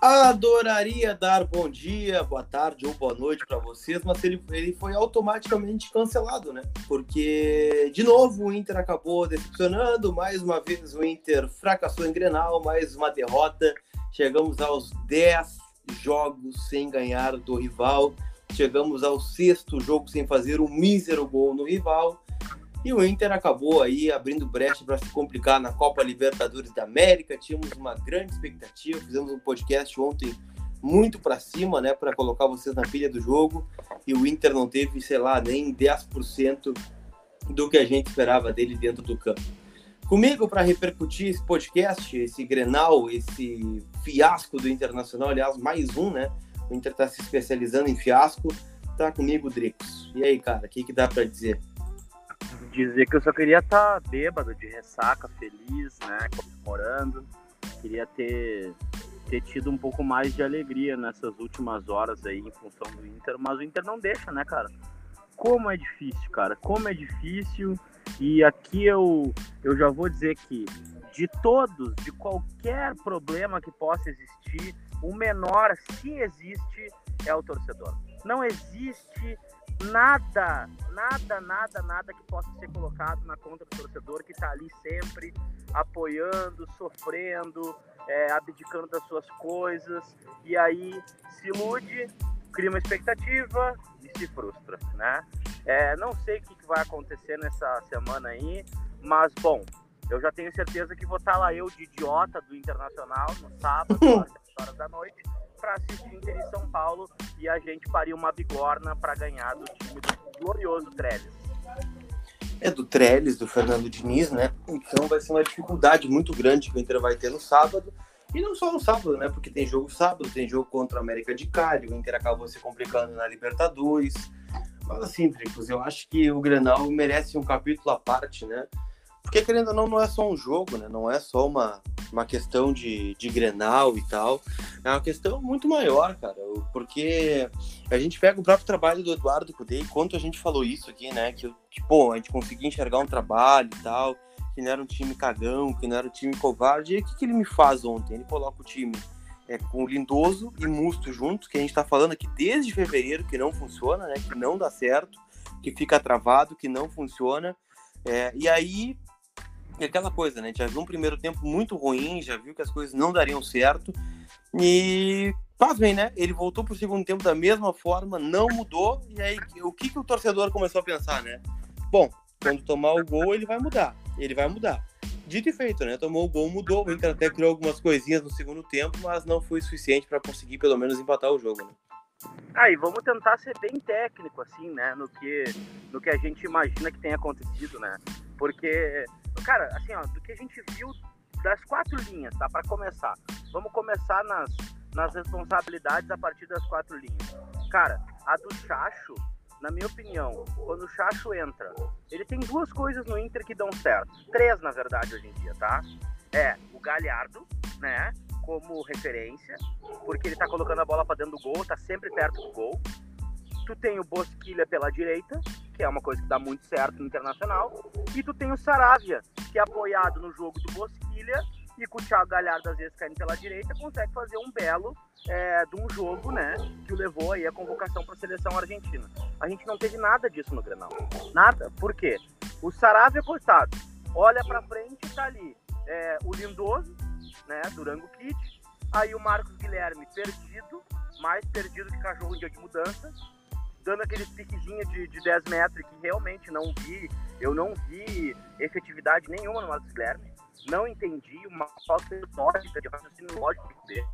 Adoraria dar bom dia, boa tarde ou boa noite para vocês, mas ele, ele foi automaticamente cancelado, né? Porque, de novo, o Inter acabou decepcionando. Mais uma vez, o Inter fracassou em Grenal, mais uma derrota. Chegamos aos 10 jogos sem ganhar do rival. Chegamos ao sexto jogo sem fazer um mísero gol no rival. E o Inter acabou aí abrindo brecha para se complicar na Copa Libertadores da América. Tínhamos uma grande expectativa, fizemos um podcast ontem muito para cima, né, para colocar vocês na pilha do jogo. E o Inter não teve, sei lá, nem 10% do que a gente esperava dele dentro do campo. Comigo para repercutir esse podcast, esse Grenal, esse fiasco do Internacional, aliás, mais um, né? O Inter está se especializando em fiasco. Tá comigo, Dricos. E aí, cara, o que, que dá para dizer? Dizer que eu só queria estar tá bêbado, de ressaca, feliz, né? Comemorando. Queria ter, ter tido um pouco mais de alegria nessas últimas horas aí em função do Inter, mas o Inter não deixa, né, cara? Como é difícil, cara. Como é difícil. E aqui eu, eu já vou dizer que de todos, de qualquer problema que possa existir, o menor, se existe, é o torcedor. Não existe nada, nada, nada, nada que possa ser colocado na conta do torcedor que está ali sempre apoiando, sofrendo, é, abdicando das suas coisas e aí se ilude, cria uma expectativa e se frustra, né? É, não sei o que vai acontecer nessa semana aí, mas bom, eu já tenho certeza que vou estar lá eu de idiota do Internacional no sábado, às 7 horas da noite para assistir Inter em São Paulo e a gente faria uma bigorna para ganhar do time do glorioso Trellis. É do Trellis, do Fernando Diniz, né? Então vai ser uma dificuldade muito grande que o Inter vai ter no sábado. E não só no sábado, né? Porque tem jogo sábado, tem jogo contra a América de Cali, o Inter acabou se complicando na Libertadores. Mas assim, Tricos, eu acho que o Grenal merece um capítulo à parte, né? Porque, querendo ou não, não é só um jogo, né? Não é só uma, uma questão de, de Grenal e tal. É uma questão muito maior, cara. Porque a gente pega o próprio trabalho do Eduardo Cudê, quanto a gente falou isso aqui, né? Que, que, pô, a gente conseguia enxergar um trabalho e tal, que não era um time cagão, que não era um time covarde. E o que, que ele me faz ontem? Ele coloca o time é, com o Lindoso e Musto juntos, que a gente tá falando aqui desde fevereiro que não funciona, né? Que não dá certo, que fica travado, que não funciona. É, e aí e aquela coisa, né? Já viu um primeiro tempo muito ruim, já viu que as coisas não dariam certo. E pasmem, né? Ele voltou pro segundo tempo da mesma forma, não mudou. E aí, o que, que o torcedor começou a pensar, né? Bom, quando tomar o gol, ele vai mudar. Ele vai mudar. Dito e feito, né? Tomou o gol, mudou. O Inter até criou algumas coisinhas no segundo tempo, mas não foi suficiente para conseguir pelo menos empatar o jogo, né? Aí, ah, vamos tentar ser bem técnico, assim, né? No que, no que a gente imagina que tenha acontecido, né? Porque Cara, assim, ó, do que a gente viu das quatro linhas, tá? Para começar. Vamos começar nas, nas responsabilidades a partir das quatro linhas. Cara, a do Chacho, na minha opinião, quando o Chacho entra, ele tem duas coisas no Inter que dão certo. Três, na verdade, hoje em dia, tá? É o Galhardo, né? Como referência, porque ele tá colocando a bola para dentro do gol, tá sempre perto do gol. Tu tem o Bosquilha pela direita, que é uma coisa que dá muito certo no Internacional. E tu tem o Saravia, que é apoiado no jogo do Bosquilha e com o Thiago Galhardo às vezes caindo pela direita, consegue fazer um belo é, de um jogo, né, que o levou aí a convocação para a seleção argentina. A gente não teve nada disso no Grenal. Nada. Por quê? O Saravia, coitado, olha para frente e tá ali é, o Lindoso, né, Durango Kit, aí o Marcos Guilherme perdido, mais perdido que cachorro em dia de mudança, dando aqueles piquezinhos de, de 10 metros que realmente não vi, eu não vi efetividade nenhuma no Marcos Guilherme. Não entendi uma falta lógica, de raciocínio lógico dele.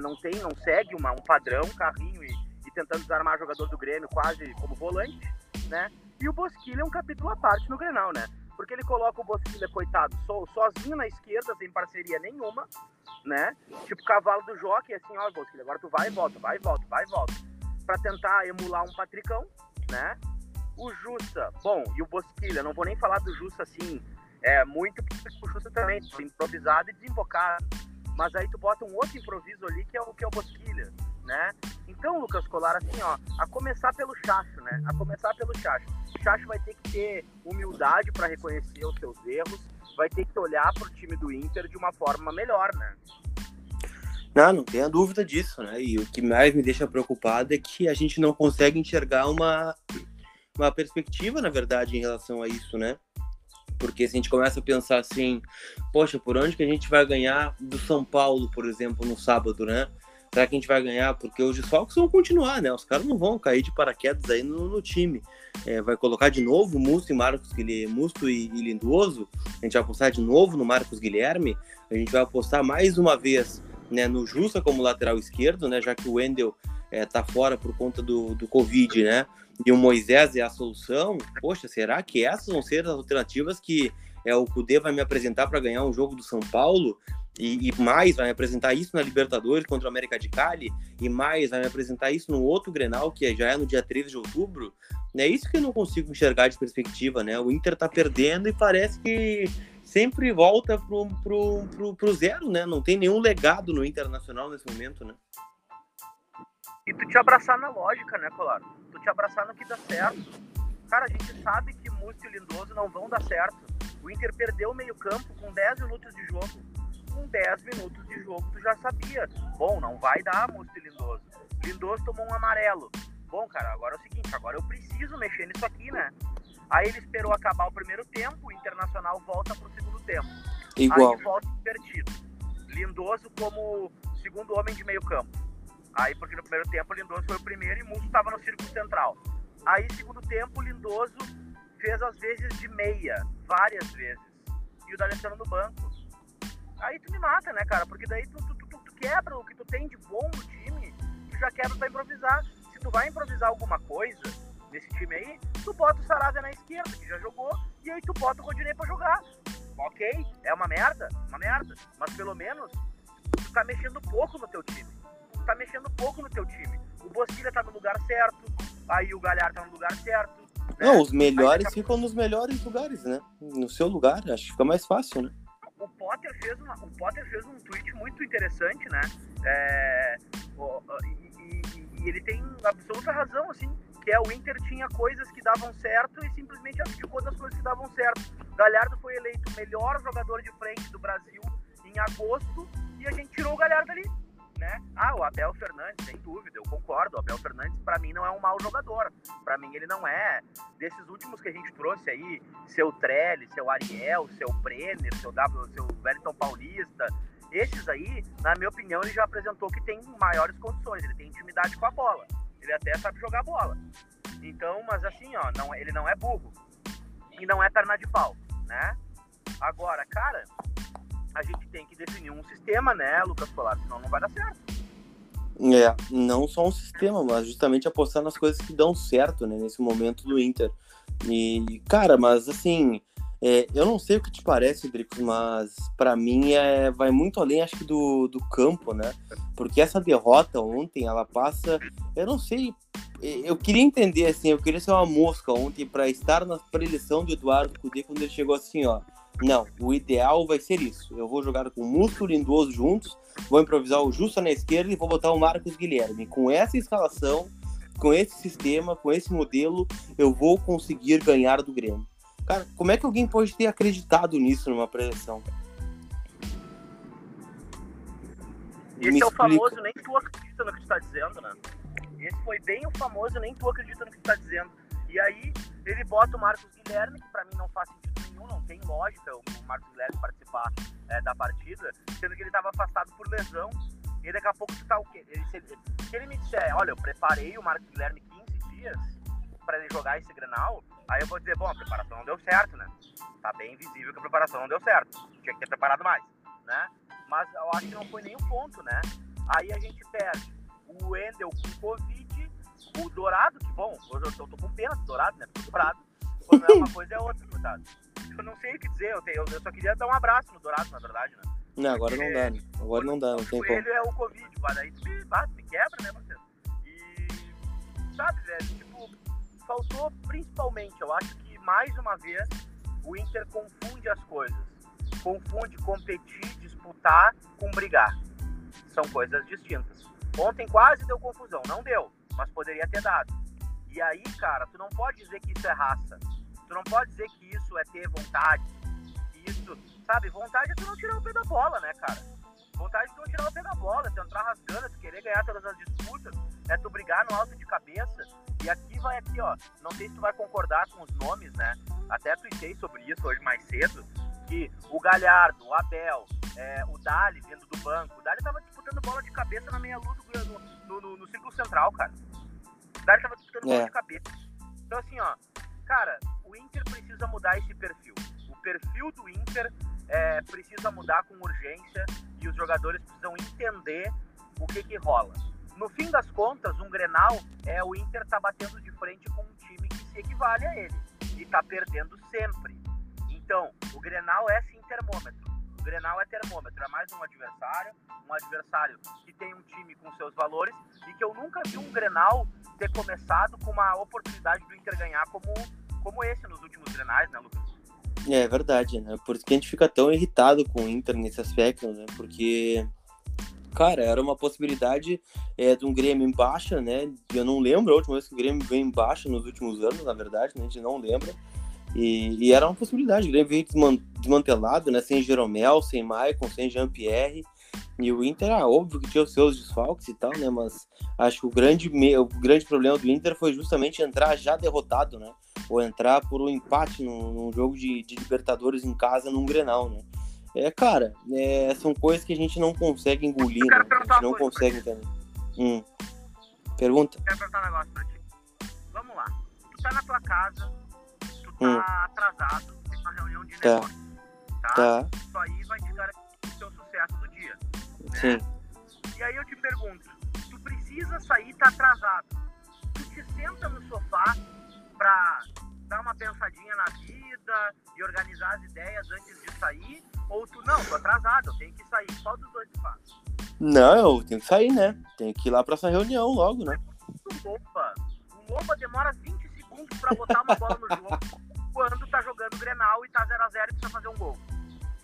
Não tem, não segue uma, um padrão, um carrinho e, e tentando desarmar jogador do Grêmio quase como volante, né? E o Bosquilha é um capítulo à parte no Grenal, né? Porque ele coloca o Bosquilha, coitado, so, sozinho na esquerda, sem parceria nenhuma, né? Tipo cavalo do jockey, assim, ó, Bosquilha, agora tu vai e volta, vai e volta, vai e volta. Pra tentar emular um Patricão, né? O Jussa, bom, e o Bosquilha, não vou nem falar do Jussa assim, é muito, porque o Jussa também, improvisado e desembocado. Mas aí tu bota um outro improviso ali, que é o que é o Bosquilha. Né? Então, Lucas Colar, assim, ó, a começar pelo Chacho, né? A começar pelo Chacho. O Chacho vai ter que ter humildade para reconhecer os seus erros, vai ter que olhar para o time do Inter de uma forma melhor, né? Não, não tenha dúvida disso, né? E o que mais me deixa preocupado é que a gente não consegue enxergar uma, uma perspectiva, na verdade, em relação a isso, né? Porque se a gente começa a pensar assim, poxa, por onde que a gente vai ganhar do São Paulo, por exemplo, no sábado, né? Será que a gente vai ganhar? Porque os desfalques vão continuar, né? Os caras não vão cair de paraquedas aí no, no time. É, vai colocar de novo Musto e Marcos Guilherme, Musto e, e Lindoso. A gente vai apostar de novo no Marcos Guilherme. A gente vai apostar mais uma vez né, no Justa como lateral esquerdo, né? Já que o Wendel é, tá fora por conta do, do Covid, né? E o Moisés é a solução. Poxa, será que essas vão ser as alternativas que é, o Cudê vai me apresentar para ganhar um jogo do São Paulo? e, e, mais vai me apresentar isso na Libertadores contra o América de Cali, e mais vai me apresentar isso no outro Grenal, que já é no dia 13 de outubro, é isso que eu não consigo enxergar de perspectiva, né? O Inter tá perdendo e parece que sempre volta pro, pro, pro, pro zero, né? Não tem nenhum legado no Internacional nesse momento, né? E tu te abraçar na lógica, né, Colar? Tu te abraçar no que dá certo. Cara, a gente sabe que Múcio e Lindoso não vão dar certo. O Inter perdeu o meio campo com 10 minutos de jogo com 10 minutos de jogo tu já sabia. Bom, não vai dar, Musto Lindoso. Lindoso tomou um amarelo. Bom, cara, agora é o seguinte, agora eu preciso mexer nisso aqui, né? Aí ele esperou acabar o primeiro tempo, o Internacional volta pro segundo tempo. Igual. Aí volta invertido. Lindoso como segundo homem de meio campo. Aí, porque no primeiro tempo o Lindoso foi o primeiro e Musto estava no círculo central. Aí, segundo tempo, o Lindoso fez as vezes de meia, várias vezes. E o D'Alessandro no banco aí tu me mata, né, cara? Porque daí tu, tu, tu, tu, quebra o que tu tem de bom no time, tu já quebra pra improvisar. Se tu vai improvisar alguma coisa nesse time aí, tu bota o Saravia na esquerda, que já jogou, e aí tu bota o Rodinei pra jogar. Ok, é uma merda, uma merda, mas pelo menos tu tá mexendo pouco no teu time. Tu tá mexendo pouco no teu time. O Bosquilha tá no lugar certo, aí o Galhardo tá no lugar certo. Não, os melhores ficam nos melhores lugares, né? No seu lugar, acho que fica mais fácil, né? o Potter fez, uma, o Potter fez um tweet muito interessante, né? É, o, e, e, e, ele tem absoluta razão, assim, que é o Inter tinha coisas que davam certo e simplesmente abdicou das coisas que davam certo. Galhardo foi eleito o melhor jogador de frente do Brasil em agosto e a gente tirou o Galhardo ali né? Ah, o Abel Fernandes, sem dúvida, eu concordo. O Abel Fernandes, para mim, não é um mau jogador. Para mim, ele não é. Desses últimos que a gente trouxe aí, seu Trelli, seu Ariel, seu Brenner, seu W, seu Wellington Paulista, esses aí, na minha opinião, ele já apresentou que tem maiores condições. Ele tem intimidade com a bola. Ele até sabe jogar bola. Então, mas assim, ó, não, ele não é burro. E não é perna de pau, né? Agora, cara, a gente tem que definir um sistema, né, Lucas Colar? Senão não vai dar certo. É, não só um sistema, mas justamente apostar nas coisas que dão certo, né, nesse momento do Inter. E, cara, mas assim, é, eu não sei o que te parece, Dricos, mas para mim é, vai muito além, acho que, do, do campo, né? Porque essa derrota ontem, ela passa. Eu não sei. Eu queria entender, assim, eu queria ser uma mosca ontem para estar na preleção do Eduardo Cudê quando ele chegou assim, ó. Não, o ideal vai ser isso. Eu vou jogar com o Músculo Lindoso juntos, vou improvisar o Justa na esquerda e vou botar o Marcos Guilherme. Com essa escalação, com esse sistema, com esse modelo, eu vou conseguir ganhar do Grêmio. Cara, como é que alguém pode ter acreditado nisso numa preleção? Esse Me é o explica. famoso nem tu acredita no que tu tá dizendo, né? Esse foi bem o famoso nem tu acredita no que tu tá dizendo. E aí ele bota o Marcos Guilherme, que pra mim não faz sentido nenhum, não tem lógica o Marcos Guilherme participar é, da partida, sendo que ele estava afastado por lesão. E daqui a pouco tu tá o quê? Ele, se, ele, se ele me disser, olha, eu preparei o Marcos Guilherme 15 dias para ele jogar esse Grenal, aí eu vou dizer, bom, a preparação não deu certo, né? Tá bem visível que a preparação não deu certo. Tinha que ter preparado mais, né? Mas eu acho que não foi nenhum ponto, né? Aí a gente perde o Wendel com Covid, o Dourado, que bom, hoje eu tô com pena do Dourado, né? Porque o Dourado, quando é uma coisa é outra, coitado eu não sei o que dizer. Eu, tenho, eu só queria dar um abraço no Dourado, na verdade, né? Não, agora não dá, né? Agora não dá, não tem como. Ele é o Covid, vai daí tu me, bate, me quebra, né, parceiro? E, sabe, velho, tipo, faltou principalmente, eu acho que mais uma vez o Inter confunde as coisas. Confunde competir, disputar com brigar. São coisas distintas. Ontem quase deu confusão, não deu, mas poderia ter dado. E aí, cara, tu não pode dizer que isso é raça. Tu não pode dizer que isso é ter vontade. Que isso, sabe, vontade é tu não tirar o pé da bola, né, cara? Vontade é tu não tirar o pé da bola, é tu entrar rasgando, é tu querer ganhar todas as disputas, é tu brigar no alto de cabeça. E aqui vai aqui, ó. Não sei se tu vai concordar com os nomes, né? Até tuitei sobre isso hoje mais cedo. Que o Galhardo, o Abel, é, o Dali vindo do banco. O Dali tava disputando bola de cabeça na meia luz no, no, no, no círculo central, cara. O Dali tava disputando é. bola de cabeça. Então, assim, ó, cara, o Inter precisa mudar esse perfil. O perfil do Inter é, precisa mudar com urgência e os jogadores precisam entender o que que rola. No fim das contas, um Grenal é o Inter tá batendo de frente com um time que se equivale a ele e tá perdendo sempre. Então, o Grenal é sim termômetro. Grenal é termômetro, é mais um adversário, um adversário que tem um time com seus valores e que eu nunca vi um Grenal ter começado com uma oportunidade do Inter ganhar como, como esse nos últimos Grenais, né, Lucas? É verdade, né? Por isso que a gente fica tão irritado com o Inter nesse aspecto, né? Porque, cara, era uma possibilidade é, de um Grêmio em baixa, né? Eu não lembro a última vez que o Grêmio veio em baixa nos últimos anos, na verdade, né? A gente não lembra. E, e era uma possibilidade. O Grêmio veio desmantelado, né? Sem Jeromel, sem Maicon, sem Jean-Pierre. E o Inter, ah, óbvio que tinha os seus desfalques e tal, né? Mas acho que o grande, o grande problema do Inter foi justamente entrar já derrotado, né? Ou entrar por um empate num, num jogo de, de, Libertadores em casa num Grenal, né? É, cara, é, são coisas que a gente não consegue engolir, né? A gente não consegue entender. Hum. Pergunta? Quero perguntar um negócio pra ti. Vamos lá. Tu tá na tua casa, tu tá hum. atrasado, tem uma reunião de tá. negócio, tá? tá? Isso aí vai te garantir o seu sucesso do dia. Né? Sim. E aí eu te pergunto, tu precisa sair, tá atrasado. Tu te senta no sofá pra dar uma pensadinha na vida e organizar as ideias antes de sair? Ou tu, não, tô atrasado, eu tenho que sair. Qual dos dois tu faz? Não, eu tenho que sair, né? Tenho que ir lá pra essa reunião logo, né? O Lomba, o Lomba demora 20 segundos pra botar uma bola no jogo quando tá jogando Grenal e tá 0x0 e precisa fazer um gol.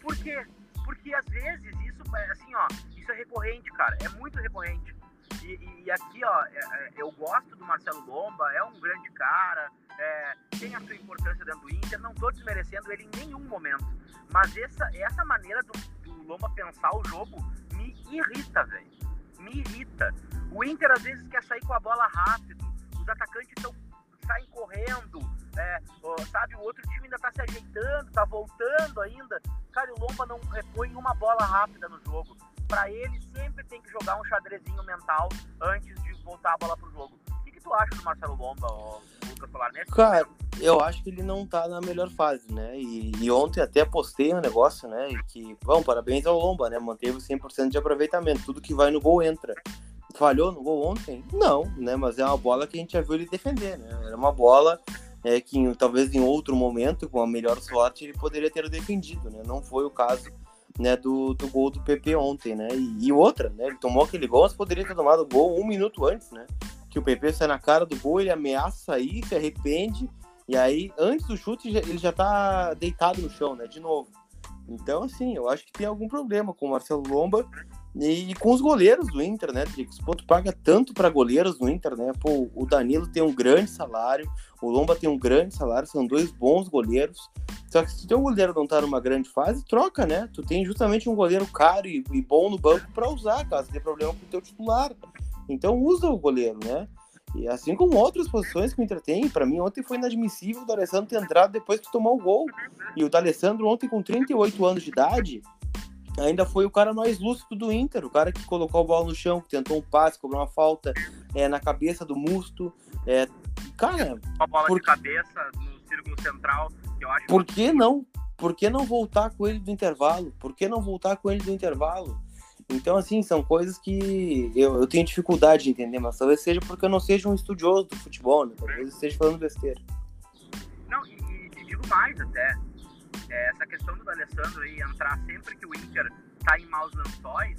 Por quê? Porque às vezes isso, é, assim, ó, isso é recorrente, cara. É muito recorrente. E, e, e aqui, ó, é, é, eu gosto do Marcelo Lomba, é um grande cara, é, tem a sua importância dentro do Inter, não tô desmerecendo ele em nenhum momento. Mas essa, essa maneira do, do Lomba pensar o jogo me irrita, velho. Me irrita. O Inter às vezes quer sair com a bola rápido, os atacantes estão saem correndo, é, sabe? O outro time ainda tá se ajeitando, tá voltando ainda. Cara, o Lomba não repõe uma bola rápida no jogo. Para ele, sempre tem que jogar um xadrezinho mental antes de voltar a bola pro jogo. O que, que tu acha do Marcelo Lomba, ó, Lucas Solar? Nesse Cara, eu acho que ele não tá na melhor fase, né? E, e ontem até postei um negócio, né? E que, bom, parabéns ao Lomba, né? Manteve 100% de aproveitamento. Tudo que vai no gol entra falhou no gol ontem? Não, né? Mas é uma bola que a gente já viu ele defender, né? Era uma bola é, que talvez em outro momento, com a melhor sorte, ele poderia ter defendido, né? Não foi o caso né, do, do gol do PP ontem, né? E, e, outra, né? Ele tomou aquele gol, mas poderia ter tomado o gol um minuto antes, né? Que o PP sai na cara do gol, ele ameaça sair, se arrepende, e aí, antes do chute, ele já tá deitado no chão, né? De novo. Então, assim, eu acho que tem algum problema com o Marcelo Lomba e com os goleiros do Inter, né, Drix? Pô, paga tanto para goleiros do Inter, né? Pô, o Danilo tem um grande salário, o Lomba tem um grande salário, são dois bons goleiros. Só que se teu goleiro não tá numa grande fase, troca, né? Tu tem justamente um goleiro caro e, e bom no banco para usar, caso dê problema com o teu titular. Então usa o goleiro, né? E assim como outras posições que o Inter tem, para mim ontem foi inadmissível o D'Alessandro ter entrado depois que tomou o gol. E o D'Alessandro ontem com 38 anos de idade, ainda foi o cara mais lúcido do Inter, o cara que colocou a bola no chão, que tentou um passe, cobrou uma falta é, na cabeça do Musto. É, cara. Uma bola por... de cabeça no círculo central, que eu acho. Por que não? Por que não voltar com ele do intervalo? Por que não voltar com ele do intervalo? Então, assim, são coisas que eu, eu tenho dificuldade de entender, mas talvez seja porque eu não seja um estudioso do futebol, né? Talvez eu esteja falando besteira. Não, e, e te digo mais até é, essa questão do Alessandro aí entrar sempre que o Inter tá em maus lençóis,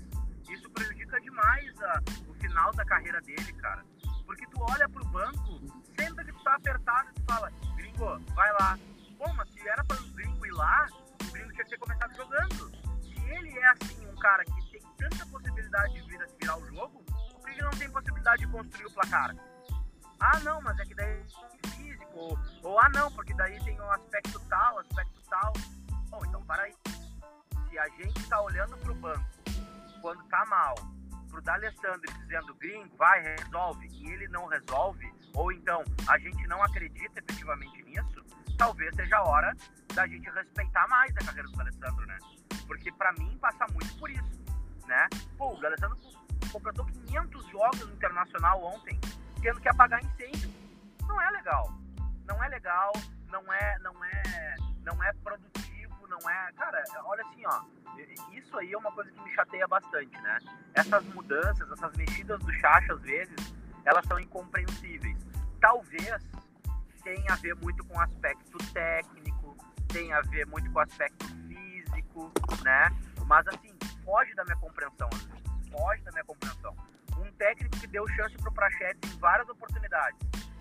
isso prejudica demais a, o final da carreira dele, cara. Porque tu olha pro banco, sempre que tu tá apertado, tu fala, gringo, vai lá. Bom, mas se era para o gringo ir lá, o gringo tinha que ter começado jogando. Se ele é assim, um cara que tem tanta possibilidade de vir, virar o jogo, por que ele não oportunidade de construir o placar. Ah, não, mas é que daí é físico. Ou, ou ah, não, porque daí tem um aspecto tal, aspecto tal. Bom, então para aí. Se a gente tá olhando pro banco quando tá mal, pro D'Alessandro dizendo gringo, vai, resolve, e ele não resolve, ou então a gente não acredita efetivamente nisso, talvez seja a hora da gente respeitar mais a carreira do D'Alessandro, né? Porque para mim passa muito por isso, né? Pô, o D'Alessandro completou 500 jogos no Internacional ontem, tendo que apagar incêndio. Não é legal. Não é legal, não é, não é, não é produtivo, não é... Cara, olha assim, ó, isso aí é uma coisa que me chateia bastante, né? Essas mudanças, essas mexidas do Chacha, às vezes, elas são incompreensíveis. Talvez tenha a ver muito com o aspecto técnico, tenha a ver muito com o aspecto físico, né? Mas, assim, foge da minha compreensão, foge da minha compreensão. Um técnico que deu chance pro Prachetes em várias oportunidades.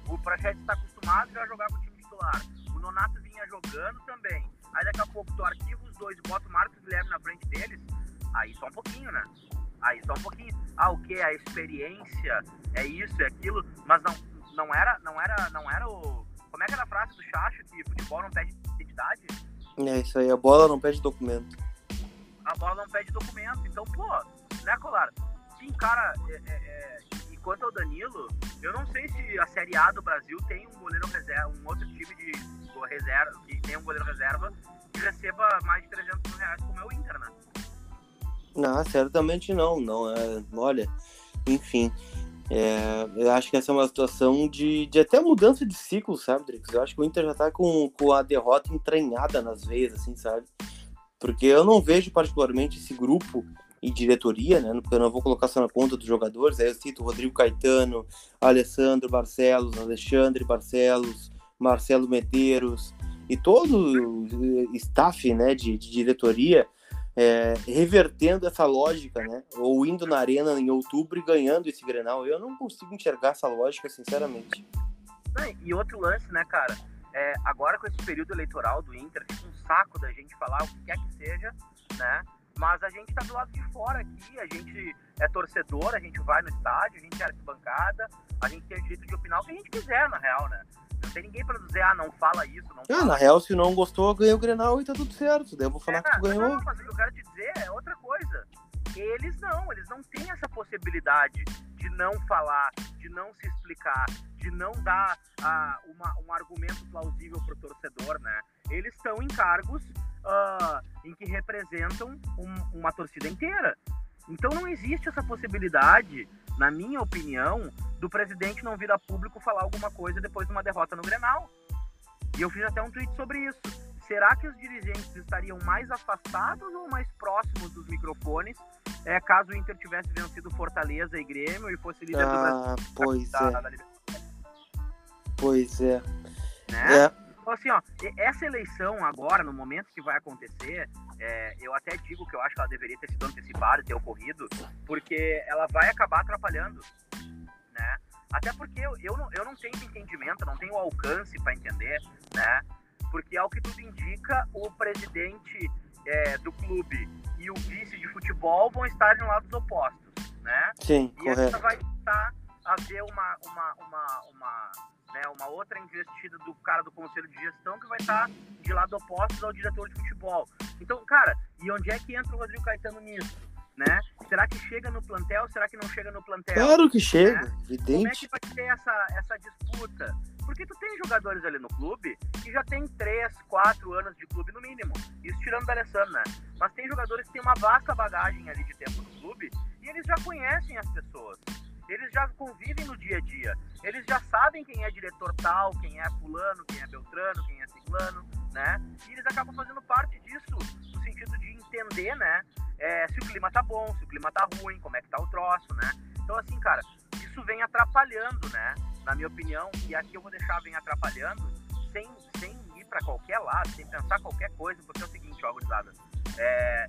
O Prachetes está acostumado a jogar com o time titular. O Nonato vinha jogando também. Aí daqui a pouco tu arquiva os dois e bota o Marcos Guilherme na frente deles. Aí só um pouquinho, né? Aí só um pouquinho. Ah, o que? A experiência, é isso, é aquilo. Mas não, não era, não era, não era o. Como é que era a frase do Chacho que futebol não pede identidade? É isso aí, a bola não pede documento. A bola não pede documento. Então, pô, né, Colar? Sim, cara, é, é, é, quanto ao Danilo, eu não sei se a Série A do Brasil tem um goleiro reserva, um outro time de reserva, que tem um goleiro reserva que receba mais de 300 mil reais como é o Inter, né? Não, certamente não. Não é. Olha, enfim. É, eu acho que essa é uma situação de, de até mudança de ciclo, sabe, Drix? Eu acho que o Inter já tá com, com a derrota entranhada nas veias, assim, sabe? Porque eu não vejo particularmente esse grupo e diretoria, né? Eu não vou colocar só na conta dos jogadores. Aí eu cito Rodrigo Caetano, Alessandro Barcelos, Alexandre Barcelos, Marcelo Medeiros e todo o staff, né, de, de diretoria é, revertendo essa lógica, né? Ou indo na arena em outubro e ganhando esse Grenal. Eu não consigo enxergar essa lógica, sinceramente. E outro lance, né, cara? É, agora com esse período eleitoral do Inter, fica um saco da gente falar o que quer que seja, né? Mas a gente tá do lado de fora aqui, a gente é torcedor, a gente vai no estádio, a gente é arquibancada, a gente tem o direito de opinar o que a gente quiser, na real, né? Não tem ninguém pra dizer, ah, não fala isso, não ah, fala na real, se não gostou, ganhou o Grenal e tá tudo certo. Daí eu vou falar é, que tu ganhou. Não, mas o que eu quero te dizer é outra coisa. Eles não, eles não têm essa possibilidade de não falar, de não se explicar, de não dar uh, uma, um argumento plausível pro torcedor, né? Eles estão em cargos uh, em que representam um, uma torcida inteira. Então não existe essa possibilidade, na minha opinião, do presidente não vir a público falar alguma coisa depois de uma derrota no Grenal. E eu fiz até um tweet sobre isso. Será que os dirigentes estariam mais afastados ou mais próximos dos microfones é, caso o Inter tivesse vencido Fortaleza e Grêmio e fosse líder ah, do Brasil? Pois da, é. Da, da pois é. Né? é. Então, assim, ó, essa eleição agora, no momento que vai acontecer, é, eu até digo que eu acho que ela deveria ter sido antecipada, ter ocorrido, porque ela vai acabar atrapalhando, né? Até porque eu, eu, não, eu não tenho entendimento, não tenho alcance para entender, né? Porque, ao que tudo indica, o presidente é, do clube e o vice de futebol vão estar em lados opostos, né? Sim, e correto. essa vai estar a ver uma, uma, uma, uma né, uma outra investida do cara do conselho de gestão que vai estar de lado oposto ao diretor de futebol. Então, cara, e onde é que entra o Rodrigo Caetano nisso? Né? Será que chega no plantel? Será que não chega no plantel? Claro que chega, né? evidente. Como é que vai ter essa, essa disputa? Porque tu tem jogadores ali no clube que já tem 3, 4 anos de clube no mínimo. Isso tirando da Alessandro, né? Mas tem jogadores que têm uma vasta bagagem ali de tempo no clube e eles já conhecem as pessoas eles já convivem no dia a dia. Eles já sabem quem é diretor tal, quem é fulano, quem é beltrano, quem é ciclano, né? E eles acabam fazendo parte disso, no sentido de entender, né? É, se o clima tá bom, se o clima tá ruim, como é que tá o troço, né? Então, assim, cara, isso vem atrapalhando, né? Na minha opinião, e aqui eu vou deixar vem atrapalhando, sem, sem ir para qualquer lado, sem pensar qualquer coisa, porque é o seguinte, ó, gurizada, é,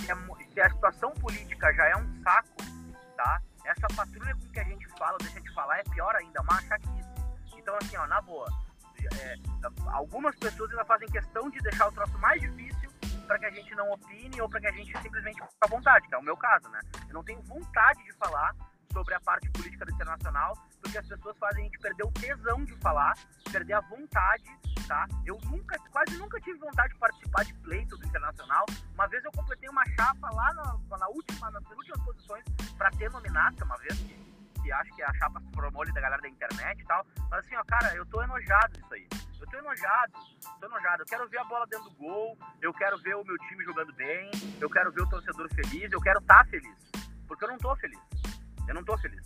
se, a, se a situação política já é um saco, tá? Essa patrulha com que a gente fala, deixa de falar, é pior ainda, uma chaquice. Então, assim, ó, na boa, é, algumas pessoas ainda fazem questão de deixar o troço mais difícil para que a gente não opine ou para que a gente simplesmente fique à vontade, que é o meu caso, né? Eu não tenho vontade de falar sobre a parte política da internacional, porque as pessoas fazem a gente perder o tesão de falar, perder a vontade, tá? Eu nunca, quase nunca tive vontade de participar de pleito do internacional. Uma vez eu completei uma chapa lá na, na última, nas últimas posições para ter nominata, uma vez que, que acho que a chapa se formou da galera da internet e tal. Mas assim, ó, cara, eu tô enojado disso aí. Eu tô enojado, tô enojado. Eu quero ver a bola dentro do gol, eu quero ver o meu time jogando bem, eu quero ver o torcedor feliz, eu quero estar tá feliz. Porque eu não tô feliz. Eu não tô feliz.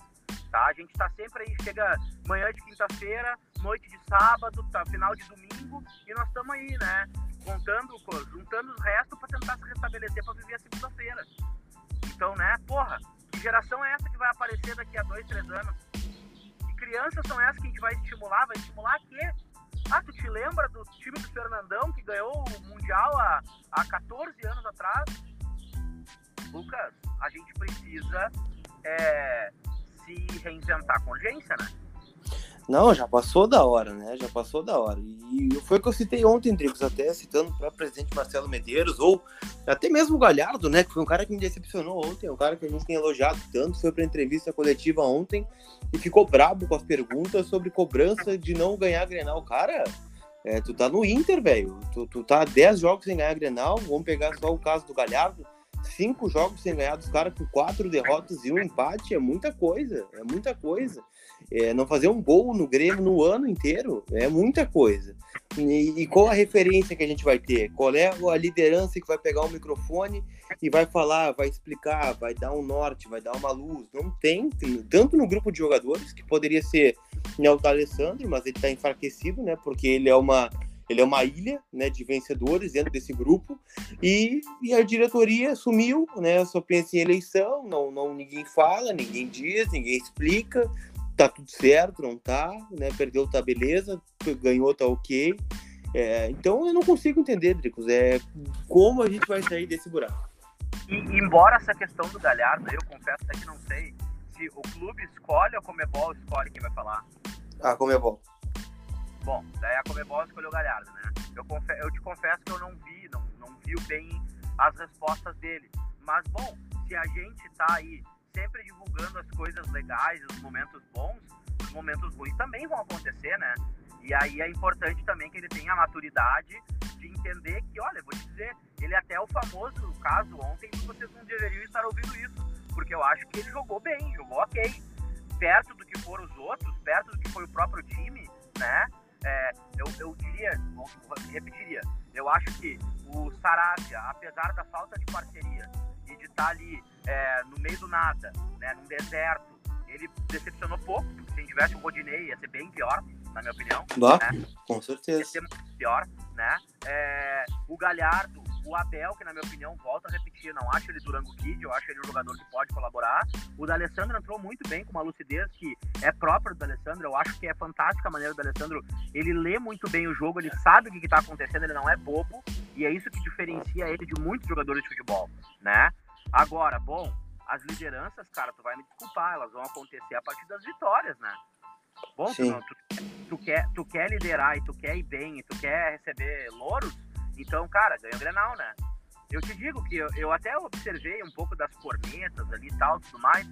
Tá? A gente tá sempre aí, chega manhã de quinta-feira, noite de sábado, tá, final de domingo, e nós estamos aí, né? Contando, juntando os restos para tentar se restabelecer para viver a segunda-feira. Então, né, porra, que geração é essa que vai aparecer daqui a dois, três anos? Que crianças são essas que a gente vai estimular? Vai estimular quê? Ah, tu te lembra do time do Fernandão que ganhou o Mundial há, há 14 anos atrás? Lucas, a gente precisa é, se reinventar com urgência, né? Não, já passou da hora, né? Já passou da hora. E foi o que eu citei ontem, Dricos, até citando para o presidente Marcelo Medeiros, ou até mesmo o Galhardo, né? Que foi um cara que me decepcionou ontem, um cara que a gente tem elogiado tanto, foi para entrevista coletiva ontem e ficou brabo com as perguntas sobre cobrança de não ganhar Grenal. Cara, é, tu tá no Inter, velho. Tu, tu tá 10 jogos sem ganhar Grenal. Vamos pegar só o caso do Galhardo cinco jogos sem ganhar dos caras com quatro derrotas e um empate é muita coisa, é muita coisa. É, não fazer um gol no Grêmio no ano inteiro é muita coisa. E, e, qual a referência que a gente vai ter? Qual é a liderança que vai pegar o microfone e vai falar, vai explicar, vai dar um norte, vai dar uma luz? Não tem, tanto no grupo de jogadores, que poderia ser né, o Alessandro, mas ele está enfraquecido, né? Porque ele é uma ele é uma ilha né, de vencedores dentro desse grupo e, e a diretoria sumiu, né? Só pensa em eleição, não, não ninguém fala, ninguém diz, ninguém explica, tá tudo certo, não tá, né? Perdeu, tá beleza, ganhou, tá ok. É, então eu não consigo entender, Dricos, é como a gente vai sair desse buraco. E, embora essa questão do Galhardo, eu confesso que não sei se o clube escolhe ou a Comebol escolhe quem vai falar. Ah, Comebol. Bom, daí a Comebol escolheu o Galhardo, né? Eu, eu te confesso que eu não vi, não, não vi bem as respostas dele. Mas, bom, se a gente tá aí sempre divulgando as coisas legais, os momentos bons, os momentos ruins também vão acontecer, né? E aí é importante também que ele tenha a maturidade de entender que, olha, vou te dizer, ele é até é o famoso caso ontem que vocês não deveriam estar ouvindo isso, porque eu acho que ele jogou bem, jogou ok. Perto do que foram os outros, perto do que foi o próprio time, né? É, eu, eu diria, repetiria, eu acho que o Saravia, apesar da falta de parceria e de estar ali é, no meio do nada, né, num deserto, ele decepcionou pouco, porque se tivesse o Rodinei ia ser bem pior, na minha opinião. né? Com certeza. Ia ser pior, né? É, o Galhardo, o Abel, que na minha opinião, volta a repetir, não acho ele Durango Kid, eu acho ele um jogador que pode colaborar. O D'Alessandro entrou muito bem com uma lucidez que é própria do D'Alessandro, eu acho que é fantástica a maneira do D'Alessandro, ele lê muito bem o jogo, ele sabe o que está acontecendo, ele não é bobo, e é isso que diferencia ele de muitos jogadores de futebol, né? Agora, bom, as lideranças, cara, tu vai me desculpar, elas vão acontecer a partir das vitórias, né? Bom, tu, tu, tu, quer, tu quer liderar e tu quer ir bem e tu quer receber louros, então, cara, ganha o Grenal, né? Eu te digo que eu, eu até observei um pouco das cornetas ali e tal, tudo mais.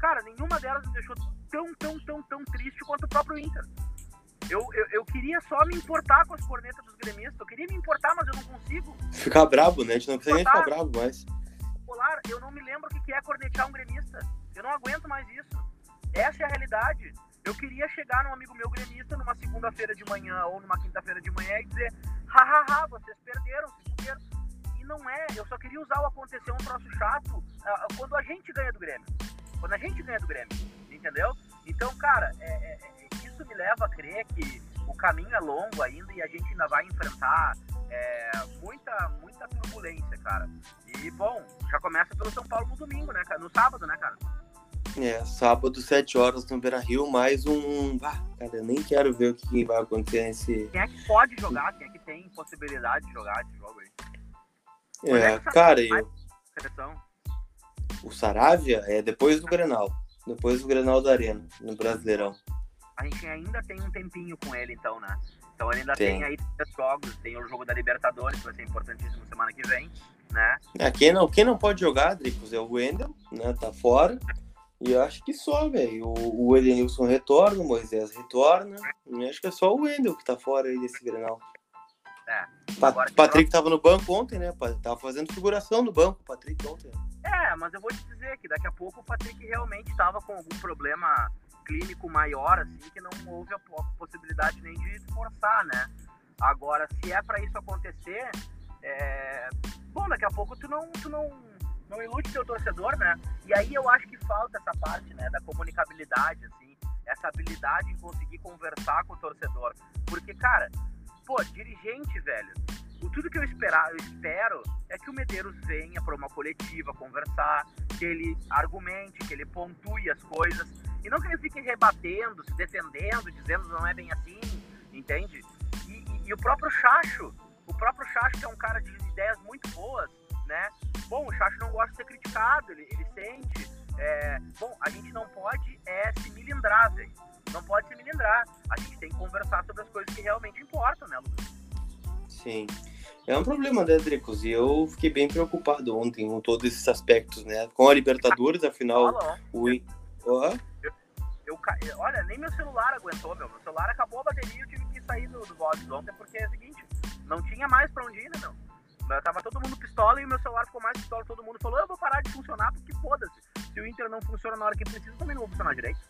Cara, nenhuma delas me deixou tão, tão, tão, tão triste quanto o próprio Inter. Eu, eu, eu, queria só me importar com as cornetas dos gremistas. Eu queria me importar, mas eu não consigo. Ficar brabo, né? A gente não consegue nem ficar brabo mais. Polar, eu não me lembro o que é cornetear um gremista. Eu não aguento mais isso. Essa é a realidade. Eu queria chegar num amigo meu gremista numa segunda-feira de manhã ou numa quinta-feira de manhã e dizer: hahaha, vocês perderam, se fuderam. E não é, eu só queria usar o acontecer um troço chato uh, quando a gente ganha do Grêmio. Quando a gente ganha do Grêmio, entendeu? Então, cara, é, é, é, isso me leva a crer que o caminho é longo ainda e a gente ainda vai enfrentar é, muita, muita turbulência, cara. E, bom, já começa pelo São Paulo no domingo, né, cara? No sábado, né, cara? É, sábado, 7 horas no Beira Rio, mais um. Ah, cara, eu nem quero ver o que vai acontecer nesse. Quem é que pode jogar? Quem é que tem possibilidade de jogar esse jogo aí? É, é cara, eu. O Saravia é depois do Grenal. Depois do Grenal da Arena, no Brasileirão. A gente ainda tem um tempinho com ele, então, né? Então ele ainda tem, tem aí três jogos, tem o jogo da Libertadores, que vai ser importantíssimo semana que vem, né? É, quem, não, quem não pode jogar, Dricos, é o Wendel, né? Tá fora. E eu acho que só, velho. O, o Edenilson retorna, o Moisés retorna. E acho que é só o Wendel que tá fora aí desse Grenal. É. Pa Patrick tava no banco ontem, né? Tava fazendo figuração no banco, o Patrick ontem. É, mas eu vou te dizer que daqui a pouco o Patrick realmente tava com algum problema clínico maior, assim, que não houve a possibilidade nem de forçar, né? Agora, se é para isso acontecer, é... bom, daqui a pouco tu não, tu não, não ilude teu torcedor, né? E aí eu acho que falta essa parte, né, da comunicabilidade, assim, essa habilidade em conseguir conversar com o torcedor. Porque, cara, pô, dirigente, velho, o tudo que eu, esperar, eu espero é que o Medeiros venha para uma coletiva conversar, que ele argumente, que ele pontue as coisas, e não que ele fique rebatendo, se defendendo, dizendo não é bem assim, entende? E, e, e o próprio Chacho, o próprio Chacho que é um cara de ideias muito boas, né? Bom, o Chacho não gosta de ser criticado, ele, ele sente. É, bom, a gente não pode é, se milindrar, velho. Não pode se milindrar. A gente tem que conversar sobre as coisas que realmente importam, né, Lucas? Sim. É um problema, né, Dricos? E eu fiquei bem preocupado ontem com todos esses aspectos, né? Com a Libertadores, afinal, o, eu, eu, olha, nem meu celular aguentou, meu. Meu celular acabou a bateria e eu tive que sair do, do Voz ontem, porque é o seguinte, não tinha mais pra onde ir, né, meu? Tava todo mundo pistola e o meu celular ficou mais pistola. Todo mundo falou, eu vou parar de funcionar porque foda-se. Se o Inter não funciona na hora que precisa, também não vou funcionar direito.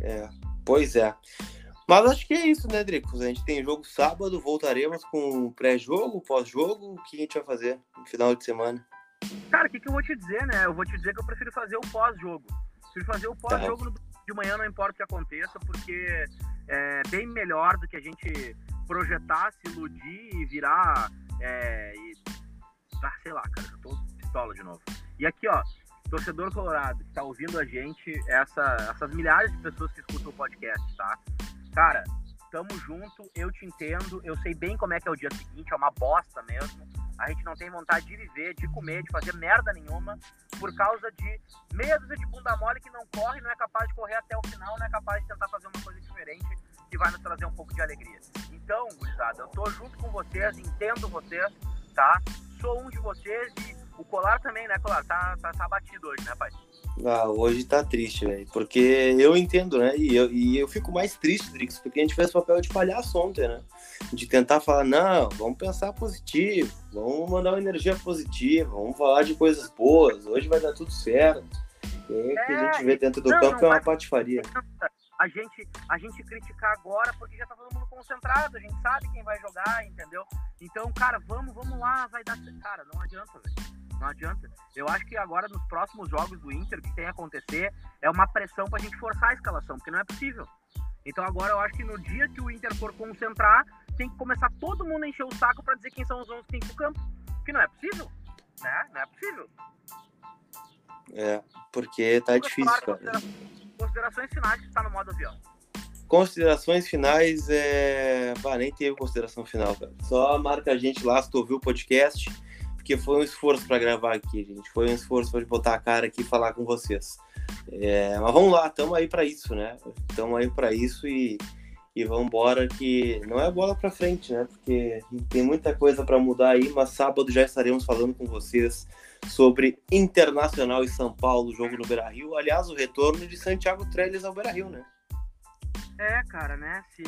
É, pois é. Mas acho que é isso, né, Dricos? A gente tem jogo sábado, voltaremos com pré-jogo, pós-jogo. O que a gente vai fazer no final de semana? Cara, o que, que eu vou te dizer, né? Eu vou te dizer que eu prefiro fazer o pós-jogo. Prefiro fazer o pós-jogo tá. de manhã, não importa o que aconteça, porque é bem melhor do que a gente projetar, se iludir e virar. É, e, ah, sei lá, cara, eu tô pistola de novo. E aqui, ó, torcedor colorado que tá ouvindo a gente, essa, essas milhares de pessoas que escutam o podcast, tá? Cara, tamo junto, eu te entendo, eu sei bem como é que é o dia seguinte, é uma bosta mesmo a gente não tem vontade de viver, de comer, de fazer merda nenhuma, por causa de meia dúzia de bunda mole que não corre, não é capaz de correr até o final, não é capaz de tentar fazer uma coisa diferente que vai nos trazer um pouco de alegria. Então, gurizada, eu tô junto com vocês, entendo vocês, tá? Sou um de vocês e o colar também, né, colar? Tá, tá, tá batido hoje, né, pai? Ah, hoje tá triste, velho. Porque eu entendo, né? E eu, e eu fico mais triste, Drix, porque a gente fez papel de palhaço ontem, né? De tentar falar, não, vamos pensar positivo, vamos mandar uma energia positiva, vamos falar de coisas boas, hoje vai dar tudo certo. E aí, é, que a gente vê dentro do não, campo não, é uma patifaria. A gente, a gente criticar agora porque já tá todo mundo concentrado, a gente sabe quem vai jogar, entendeu? Então, cara, vamos, vamos lá, vai dar. Cara, não adianta, velho. Não adianta. Eu acho que agora, nos próximos jogos do Inter, o que tem a acontecer é uma pressão pra gente forçar a escalação, porque não é possível. Então agora eu acho que no dia que o Inter for concentrar, tem que começar todo mundo a encher o saco para dizer quem são os 11 que tem pro campo. Que não é possível. Né? Não é possível. É, porque tá difícil, cara. Considerações finais que está no modo avião. Considerações finais, é. Bah, nem teve consideração final, cara. Só marca a gente lá se tu ouviu o podcast porque foi um esforço para gravar aqui, gente. Foi um esforço para botar a cara aqui e falar com vocês. É, mas vamos lá, estamos aí para isso, né? Estamos aí para isso e, e vamos embora que não é bola para frente, né? Porque tem muita coisa para mudar aí, mas sábado já estaremos falando com vocês sobre Internacional e São Paulo, jogo no Beira-Rio. Aliás, o retorno de Santiago Trellis ao Beira-Rio, né? É, cara, né? Se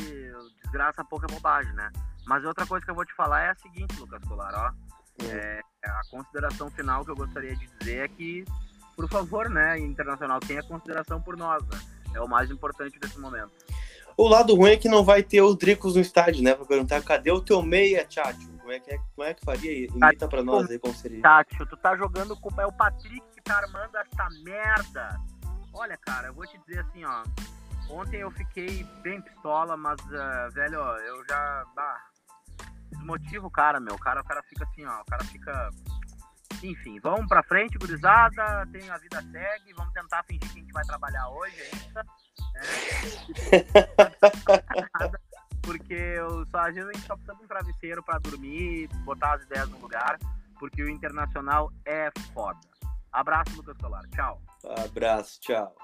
desgraça pouca é bobagem, né? Mas outra coisa que eu vou te falar é a seguinte, Lucas Colar, ó. É, a consideração final que eu gostaria de dizer é que, por favor, né, Internacional, tenha consideração por nós, né? É o mais importante desse momento. O lado ruim é que não vai ter o Dricos no estádio, né? Pra perguntar, cadê o teu meia, Tchatcho? Como é que, é, como é que faria? Imita pra nós aí como seria. Tchatcho, tu tá jogando com é o Patrick que tá armando essa merda. Olha, cara, eu vou te dizer assim, ó. Ontem eu fiquei bem pistola, mas, uh, velho, eu já. Bah, desmotiva o cara, meu. O cara, o cara fica assim, ó. O cara fica. Enfim, vamos pra frente, gurizada. Tem a vida segue. Vamos tentar fingir que a gente vai trabalhar hoje ainda. Né? porque eu, só, às vezes a gente só precisa de um travesseiro pra dormir, botar as ideias no lugar. Porque o internacional é foda. Abraço, Lucas Colar. Tchau. Abraço, tchau.